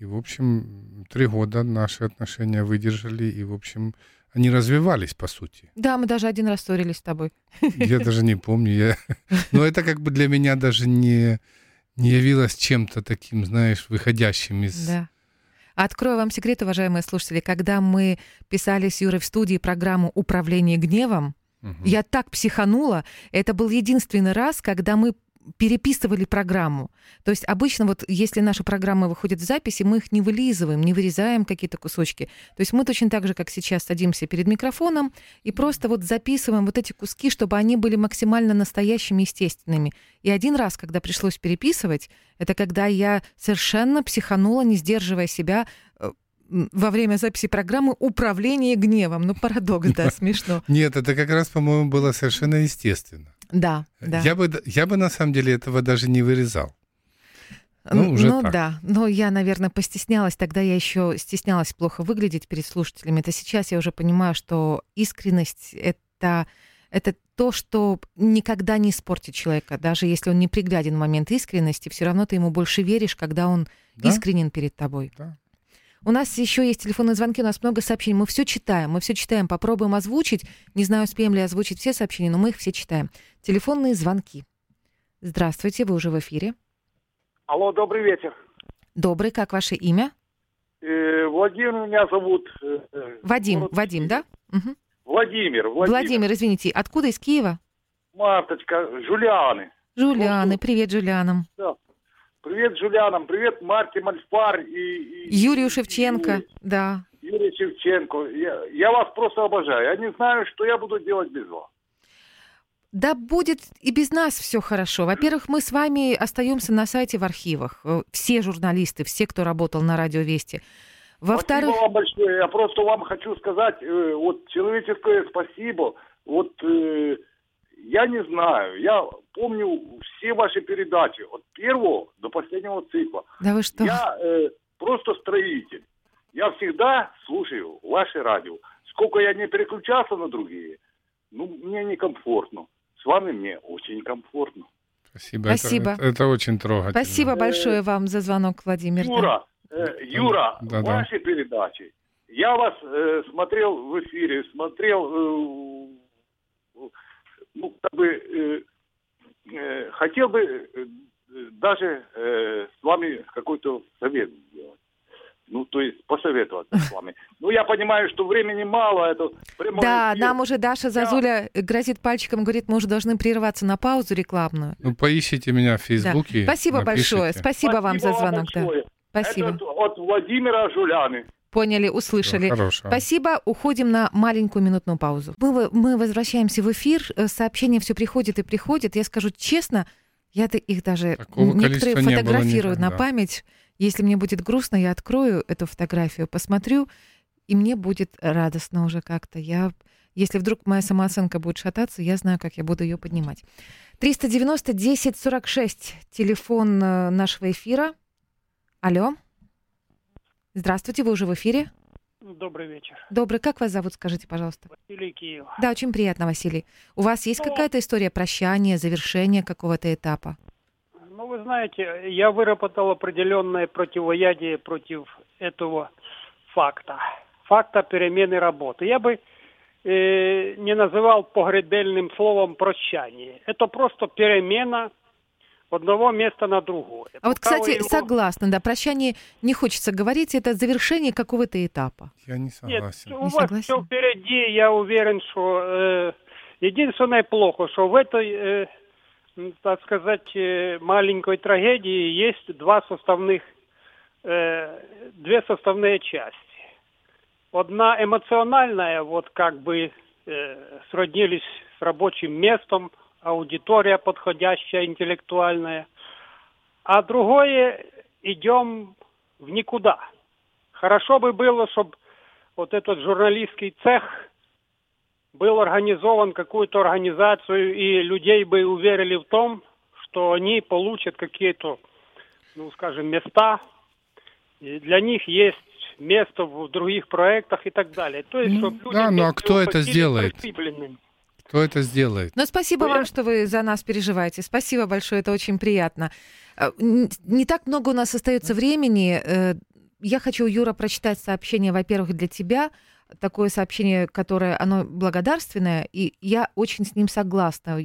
И, в общем, три года наши отношения выдержали, и, в общем, они развивались, по сути. Да, мы даже один раз ссорились с тобой. Я даже не помню. Я... Но это как бы для меня даже не, не явилось чем-то таким, знаешь, выходящим из... Да. Открою вам секрет, уважаемые слушатели. Когда мы писали с Юрой в студии программу «Управление гневом», Мгм. я так психанула. Это был единственный раз, когда мы переписывали программу. То есть обычно вот если наши программы выходят в записи, мы их не вылизываем, не вырезаем какие-то кусочки. То есть мы точно так же, как сейчас, садимся перед микрофоном и просто вот записываем вот эти куски, чтобы они были максимально настоящими, естественными. И один раз, когда пришлось переписывать, это когда я совершенно психанула, не сдерживая себя э, во время записи программы «Управление гневом». Ну, парадокс, да, смешно. Нет, это как раз, по-моему, было совершенно естественно. Да, да. Я, бы, я бы на самом деле этого даже не вырезал. Ну, уже ну так. да, но я, наверное, постеснялась. Тогда я еще стеснялась плохо выглядеть перед слушателями. Это сейчас я уже понимаю, что искренность это это то, что никогда не испортит человека, даже если он не пригляден в момент искренности, все равно ты ему больше веришь, когда он Да? искренен перед тобой. Да. У нас еще есть телефонные звонки, у нас много сообщений. Мы все читаем, мы все читаем. Попробуем озвучить. Не знаю, успеем ли озвучить все сообщения, но мы их все читаем. Телефонные звонки. Здравствуйте, вы уже в эфире. Алло, добрый вечер. Добрый, как ваше имя? Э, Владимир меня зовут. э, Вадим, город Вадим, да? Мгм. Владимир, Владимир. Владимир, извините, откуда из Киева? Марточка, Жулианы. Жулианы, привет Жулианам. Да. Привет Жулианам, привет Марте Мальфар и, и Юрию Шевченко, да. Юрий Шевченко. Я, я вас просто обожаю. Я не знаю, что я буду делать без вас. Да будет и без нас все хорошо. Во-первых, мы с вами остаемся на сайте в архивах. Э, Все журналисты, все, кто работал на Радио Вести. Во-вторых, Спасибо вам большое. Я просто вам хочу сказать, э, вот человеческое спасибо. Вот э, я не знаю, я помню все ваши передачи от первого до последнего цикла. да вы что? Я э, просто строитель. Я всегда слушаю ваше радио. Сколько я не переключался на другие, ну, мне некомфортно. С вами мне очень комфортно. Спасибо. Это- Спасибо. Это, это очень трогательно. Спасибо большое вам за звонок, Владимир. да. Юра, э, Юра, Да-да. ваши передачи. Я вас э, смотрел в эфире, смотрел, э, ну, как бы, э, э, хотел бы э, даже э, с вами какой-то совет сделать. Ну, то есть посоветоваться с вами. Ну, я понимаю, что времени мало, это Да, эфир. нам уже Даша Зазуля грозит пальчиком, говорит, мы уже должны прерваться на паузу рекламную. Ну, поищите меня в Да. Фейсбуке. Спасибо напишите. большое, спасибо вам за звонок. Да. большое. Спасибо. Это от Владимира Жуляны. Поняли, услышали. Всего хорошего. Спасибо. Уходим на маленькую минутную паузу. Мы, мы возвращаемся в эфир. Э, Сообщения все приходят и приходят. Я скажу честно, я их даже Такого некоторые количества не было фотографирую на память. Если мне будет грустно, я открою эту фотографию, посмотрю, и мне будет радостно уже как-то. Я, если вдруг моя самооценка будет шататься, я знаю, как я буду ее поднимать. 390 10 46 телефон э, нашего эфира. Алло. Здравствуйте, вы уже в эфире. Добрый вечер. Добрый, как вас зовут, скажите, пожалуйста? Василий Киев. Да, очень приятно, Василий. У вас есть Ну, какая-то история прощания, завершения какого-то этапа? Ну, вы знаете, я выработал определенное противоядие против этого факта. Факта перемены работы. Я бы э, не называл погребельным словом прощание. Это просто перемена одного места на другое. А вот, Пока кстати, его- согласна, да, прощание не хочется говорить, это завершение какого-то этапа. Я не Нет, согласен. у Не вас согласен? все впереди, я уверен, что э, единственное плохо, что в этой, э, так сказать, э, маленькой трагедии есть два составных, э, две составные части. Одна эмоциональная, вот как бы э, сроднились с рабочим местом, аудитория подходящая, интеллектуальная. А другое, идем в никуда. Хорошо бы было, чтобы вот этот журналистский цех был организован какую-то организацию, и людей бы уверили в том, что они получат какие-то, ну, скажем, места, и для них есть место в других проектах и так далее. То есть, Ну, чтобы люди да, ну, а кто это сделает? Кто это сделает? Но спасибо Ну, вам, что вы за нас переживаете. Спасибо большое, это очень приятно. Э, Не так много у нас остается времени. Э, Я хочу, Юра, прочитать сообщение, во-первых, для тебя. Такое сообщение, которое, оно благодарственное, и я очень с ним согласна.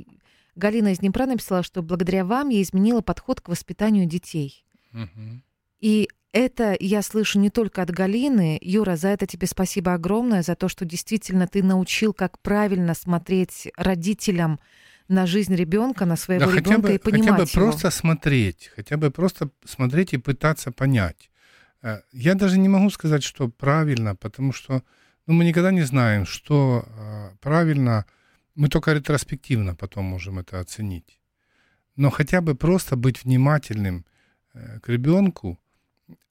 Галина из Днепра написала, что благодаря вам я изменила подход к воспитанию детей. Мгм. И это я слышу не только от Галины. Юра, за это тебе спасибо огромное, за то, что действительно ты научил, как правильно смотреть родителям на жизнь ребенка, на своего Да, ребенка бы, и понимать хотя бы его. просто смотреть, хотя бы просто смотреть и пытаться понять. Э, Я даже не могу сказать, что правильно, потому что ну, мы никогда не знаем, что э, правильно. Мы только ретроспективно потом можем это оценить. Но хотя бы просто быть внимательным э, к ребенку,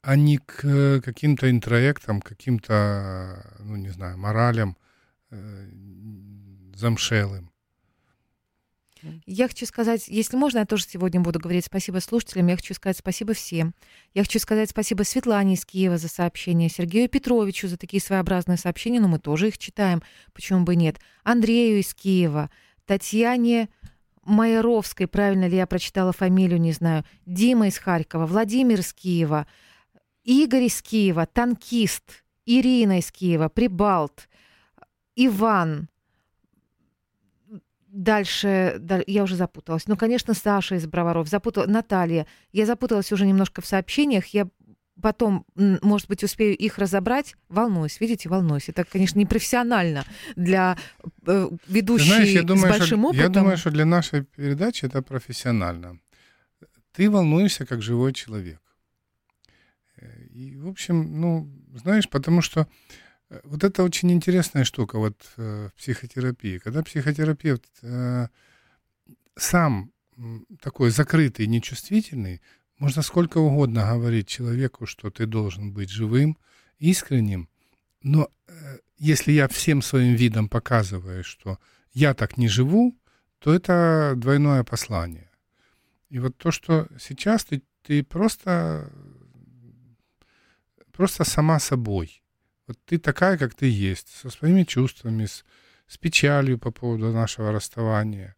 а не к э, каким-то интроектам, каким-то, ну не знаю, моралям э, замшелым. Я хочу сказать, если можно, я тоже сегодня буду говорить спасибо слушателям. Я хочу сказать спасибо всем. Я хочу сказать спасибо Светлане из Киева за сообщение, Сергею Петровичу за такие своеобразные сообщения, но мы тоже их читаем, почему бы нет. Андрею из Киева, Татьяне Майоровской, правильно ли я прочитала фамилию, не знаю, Дима из Харькова, Владимир из Киева, Игорь из Киева, танкист, Ирина из Киева, Прибалт, Иван, Дальше, да- я уже запуталась. Ну, конечно, Саша из Броваров, запутала, Наталья. Я запуталась уже немножко в сообщениях. Я потом, может быть, успею их разобрать. Волнуюсь, видите, волнуюсь. Это, конечно, непрофессионально для э, ведущей Знаешь, я с думаю, большим что, опытом. я думаю, что для нашей передачи это профессионально. Ты волнуешься как живой человек. Э, И, в общем, ну, знаешь, потому что э, вот это очень интересная штука вот в психотерапии. Когда психотерапевт э, сам такой закрытый, нечувствительный, можно сколько угодно говорить человеку, что ты должен быть живым, искренним, но э, если я всем своим видом показываю, что я так не живу, то это двойное послание. И вот то, что сейчас ты, ты просто, просто сама собой. Вот ты такая, как ты есть, со своими чувствами, с, с печалью по поводу нашего расставания.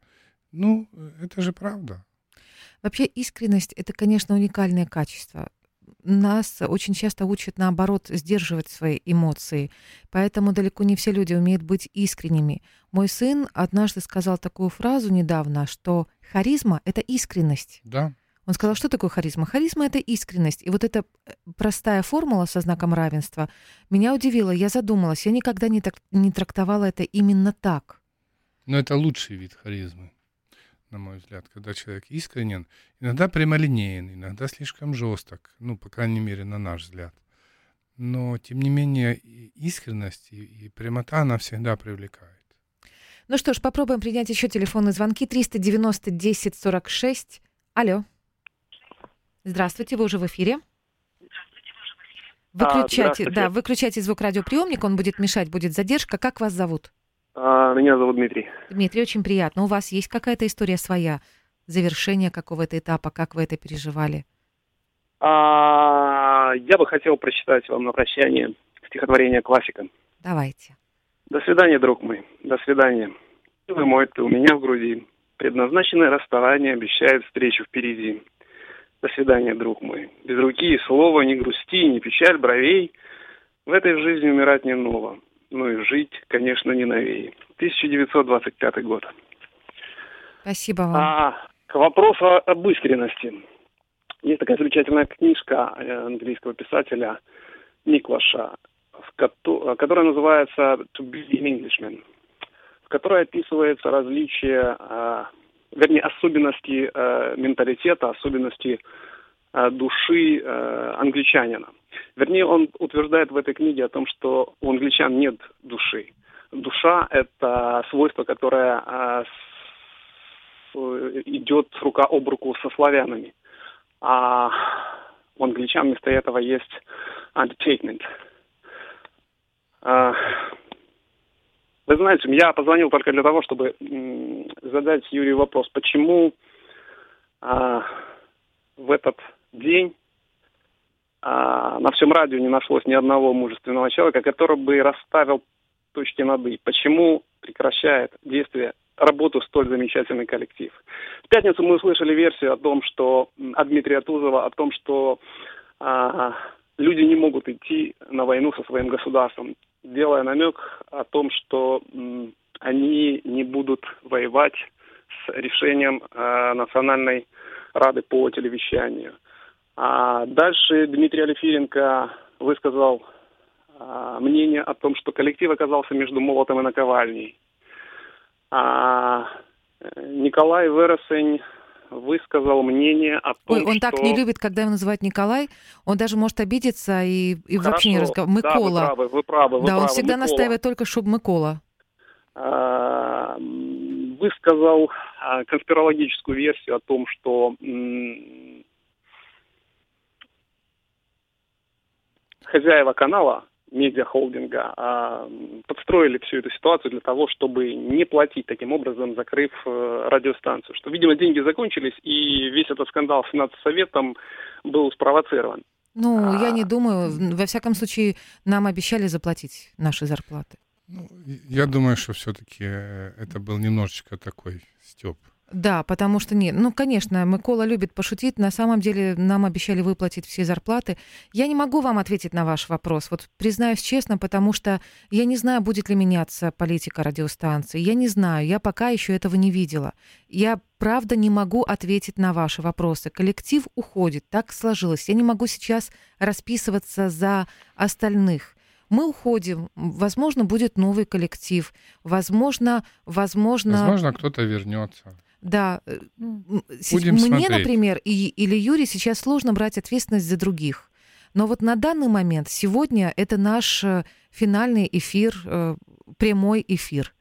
Ну, это же правда. Вообще искренность — это, конечно, уникальное качество. Нас очень часто учат, наоборот, сдерживать свои эмоции. Поэтому далеко не все люди умеют быть искренними. Мой сын однажды сказал такую фразу недавно, что харизма — это искренность. Да. Он сказал, что такое харизма? Харизма — это искренность. И вот эта э, простая формула со знаком равенства меня удивила. Я задумалась. Я никогда не, так, не трактовала это именно так. Но это лучший вид харизмы, на мой взгляд, когда человек искренен, иногда прямолинеен, иногда слишком жесток, ну, по крайней мере, на наш взгляд. но тем не менее искренность и, и прямота, она всегда привлекает. Ну что ж, попробуем принять еще телефонные звонки. 390 10 46. Алло. Здравствуйте, вы уже в эфире. Выключайте, А, да, выключайте звук радиоприемника, он будет мешать, будет задержка. Как вас зовут? А, Меня зовут Дмитрий. Дмитрий, очень приятно. У вас есть какая-то история своя, завершение какого-то этапа, как вы это переживали? А, Я бы хотел прочитать вам на прощание стихотворение классика. Давайте. До свидания, друг мой. До свидания. Милый мой, ты у меня в груди. Предназначенное расставание обещает встречу впереди. До свидания, друг мой. Без руки и слова, не грусти, не печаль бровей. В этой жизни умирать не ново. Но и жить, конечно, не новей. 1925 год. Спасибо вам. А, к вопросу об искренности. Есть такая замечательная книжка э, английского писателя Никлаша, кото- которая называется «To be an Englishman», в которой описывается различия, э, вернее, особенности э, менталитета, особенности э, души э, англичанина. Вернее, он утверждает в этой книге о том, что у англичан нет души. Душа – это свойство, которое э, идет рука об руку со славянами. А у англичан вместо этого есть undertaking. А, Вы знаете, я позвонил только для того, чтобы задать Юрию вопрос, почему в этот день а, на всем радио не нашлось ни одного мужественного человека, который бы расставил точки над «и». Почему прекращает действие работу столь замечательный коллектив. В пятницу мы услышали версию о том, что от Дмитрия Тузова, о том, что а, люди не могут идти на войну со своим государством, делая намек о том, что м, они не будут воевать с решением а, Национальной Рады по телевещанию. А дальше Дмитрий Алифиренко высказал а, мнение о том, что коллектив оказался между молотом и наковальней. А Николай Вересень высказал мнение о том, Ой, он что... так не любит, когда его называют Николай. Он даже может обидеться и, и вообще не разговаривать. Да, вы Микола. правы, вы правы, вы да, он правы, всегда Микола. настаивает только, чтобы Микола. а, высказал а, конспирологическую версию о том, что м, хозяева канала, медиахолдинга, а, подстроили всю эту ситуацию для того, чтобы не платить таким образом, закрыв э, радиостанцию. Что, видимо, деньги закончились, и весь этот скандал с Нацсоветом был спровоцирован. Ну, А. я не думаю. Во всяком случае, нам обещали заплатить наши зарплаты. Я думаю, что все-таки это был немножечко такой степ. Да, потому что нет. Ну, конечно, Микола любит пошутить. На самом деле нам обещали выплатить все зарплаты. Я не могу вам ответить на ваш вопрос. Вот признаюсь честно, потому что я не знаю, будет ли меняться политика радиостанции. Я не знаю. Я пока еще этого не видела. Я правда не могу ответить на ваши вопросы. Коллектив уходит. Так сложилось. Я не могу сейчас расписываться за остальных. Мы уходим. Возможно, будет новый коллектив. Возможно, возможно... Возможно, кто-то вернется. Да, э, Будем мне, смотреть. например, и, или Юре сейчас сложно брать ответственность за других. Но вот на данный момент, сегодня это наш э, финальный эфир, э, прямой эфир.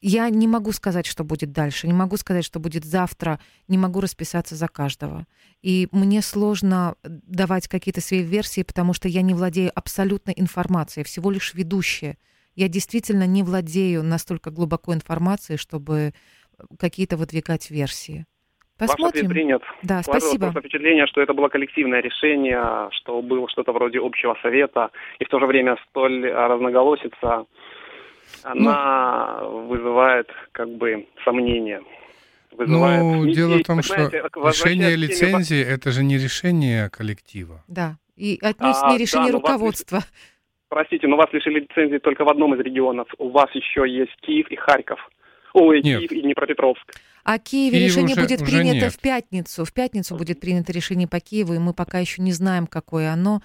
Я не могу сказать, что будет дальше, не могу сказать, что будет завтра, не могу расписаться за каждого. И мне сложно давать какие-то свои версии, потому что я не владею абсолютной информацией, всего лишь ведущая. Я действительно не владею настолько глубоко информацией, чтобы какие-то выдвигать версии. Ваш ответ Посмотрим. принят. Да, Сложилось спасибо. просто впечатление, что это было коллективное решение, что было что-то вроде общего совета, и в то же время столь а, разноголосица, она вызывает как бы сомнения. Вызывает... Ну, И- дело в том, что знаете, возвращаясь решение лицензии это же не решение коллектива. Да. И отнюдь А, не решение да, но вас руководства. Простите, но вас лишили лицензии только в одном из регионов. У вас еще есть Киев и Харьков. Ой, Нет. Киев и Днепропетровск. А Киеве Киев решение уже- будет уже принято нет. в пятницу. В пятницу будет принято решение по Киеву, и мы пока еще не знаем, какое оно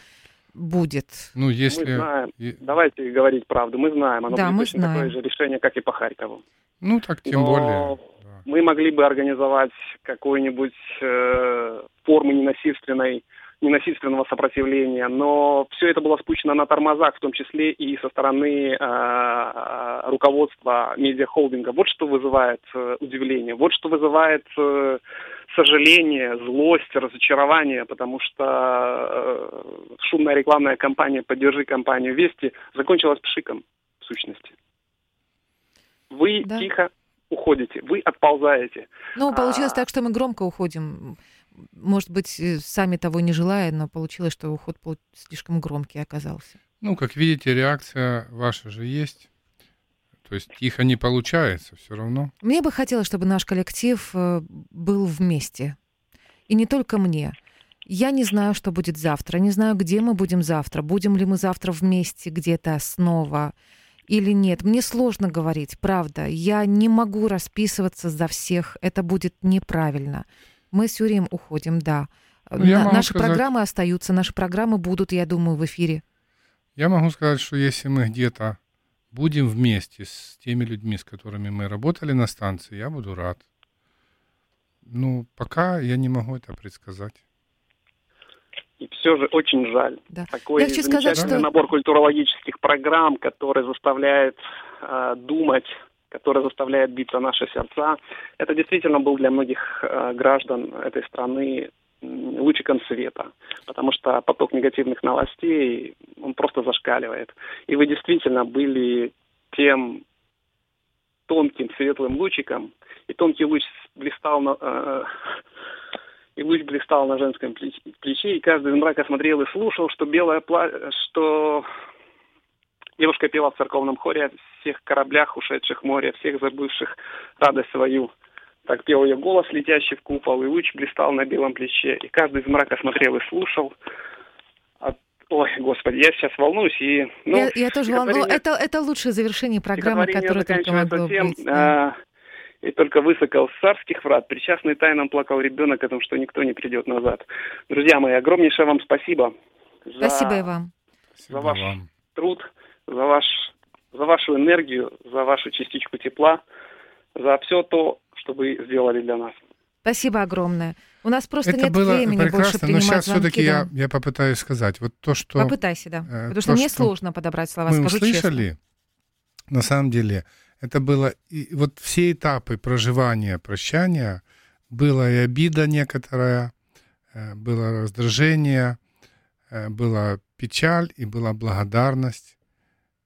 будет. Ну, Мы если... знаем. и- Давайте говорить правду. Мы знаем. Оно Да, будет мы точно знаем. такое же решение, как и по Харькову. Ну, так тем Но более. Мы могли бы организовать какой-нибудь э, формы ненасильственной ненасильственного сопротивления, но все это было спущено на тормозах, в том числе и со стороны э, руководства медиахолдинга. Вот что вызывает э, удивление, вот что вызывает э, сожаление, злость, разочарование, потому что э, шумная рекламная кампания «Поддержи компанию Вести» закончилась пшиком, в сущности. Вы да. тихо уходите, вы отползаете. Ну, получилось а... так, что мы громко уходим может быть, э, сами того не желая, но получилось, что уход слишком громкий оказался. Ну, как видите, реакция ваша же есть. То есть тихо не получается все равно. Мне бы хотелось, чтобы наш коллектив э, был вместе. И не только мне. Я не знаю, что будет завтра, не знаю, где мы будем завтра. Будем ли мы завтра вместе где-то снова или нет. Мне сложно говорить, правда. Я не могу расписываться за всех. Это будет неправильно. Мы с Юрием уходим, да. Ну, На, наши сказать, программы остаются, наши программы будут, я думаю, в эфире. Я могу сказать, что если мы где-то будем вместе с теми людьми, с которыми мы работали на станции, я буду рад. Ну, пока я не могу это предсказать. И все же очень жаль. Да. Такой я замечательный сказать, что... набор культурологических программ, который заставляет э, думать которая заставляет биться наши сердца. Это действительно был для многих э, граждан этой страны лучиком света, потому что поток негативных новостей, он просто зашкаливает. И вы действительно были тем тонким светлым лучиком, и тонкий луч блистал на, э, и луч блистал на женском плече, и каждый из мрака смотрел и слушал, что белое пла... что Девушка пела в церковном хоре о всех кораблях, ушедших в море, всех забывших радость свою. Так пел ее голос, летящий в купол, и луч блистал на белом плече. И каждый из мрака смотрел и слушал. От... Ой, господи, я сейчас волнуюсь. И, ну, я, я тоже волнуюсь. Это, это лучшее завершение программы, которое только могло тем, быть. Да. А, и только высокал с царских врат, причастный тайнам плакал ребенок о том, что никто не придет назад. Друзья мои, огромнейшее вам спасибо. За, спасибо и вам. За ваш вам. труд за, ваш, за вашу энергию, за вашу частичку тепла, за все то, что вы сделали для нас. Спасибо огромное. У нас просто Это нет было времени прекрасно, больше принимать но сейчас все-таки да. я, я попытаюсь сказать. Вот то, что... Попытайся, да. Э, Потому то, что мне что сложно подобрать слова, мы скажу услышали, честно. на самом деле, это было... И вот все этапы проживания, прощания, была и обида некоторая, э, было раздражение, э, была печаль и была благодарность.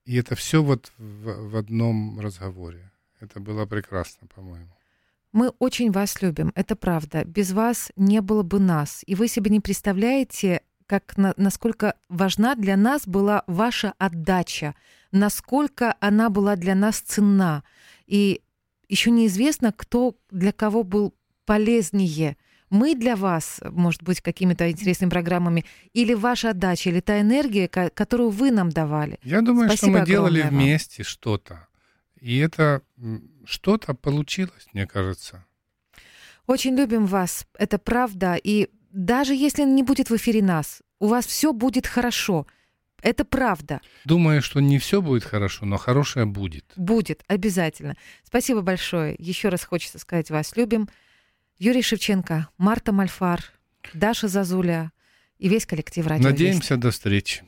И это все вот в, в одном разговоре. Это было прекрасно, по-моему. Мы очень вас любим, это правда. Без вас не было бы нас. И вы себе не представляете, как на, насколько важна для нас была ваша отдача, насколько она была для нас ценна. И еще неизвестно, кто для кого был полезнее мы для вас, может быть, какими-то интересными программами, или ваша отдача, или та энергия, которую вы нам давали. Я думаю, Спасибо что мы делали вам. вместе что-то. И это что-то получилось, мне кажется. Очень любим вас, это правда. И даже если не будет в эфире нас, у вас все будет хорошо. Это правда. Думаю, что не все будет хорошо, но хорошее будет. Будет, обязательно. Спасибо большое. Еще раз хочется сказать, вас любим. Юрий Шевченко, Марта Мальфар, Даша Зазуля и весь коллектив радио. Надеемся, до встречи.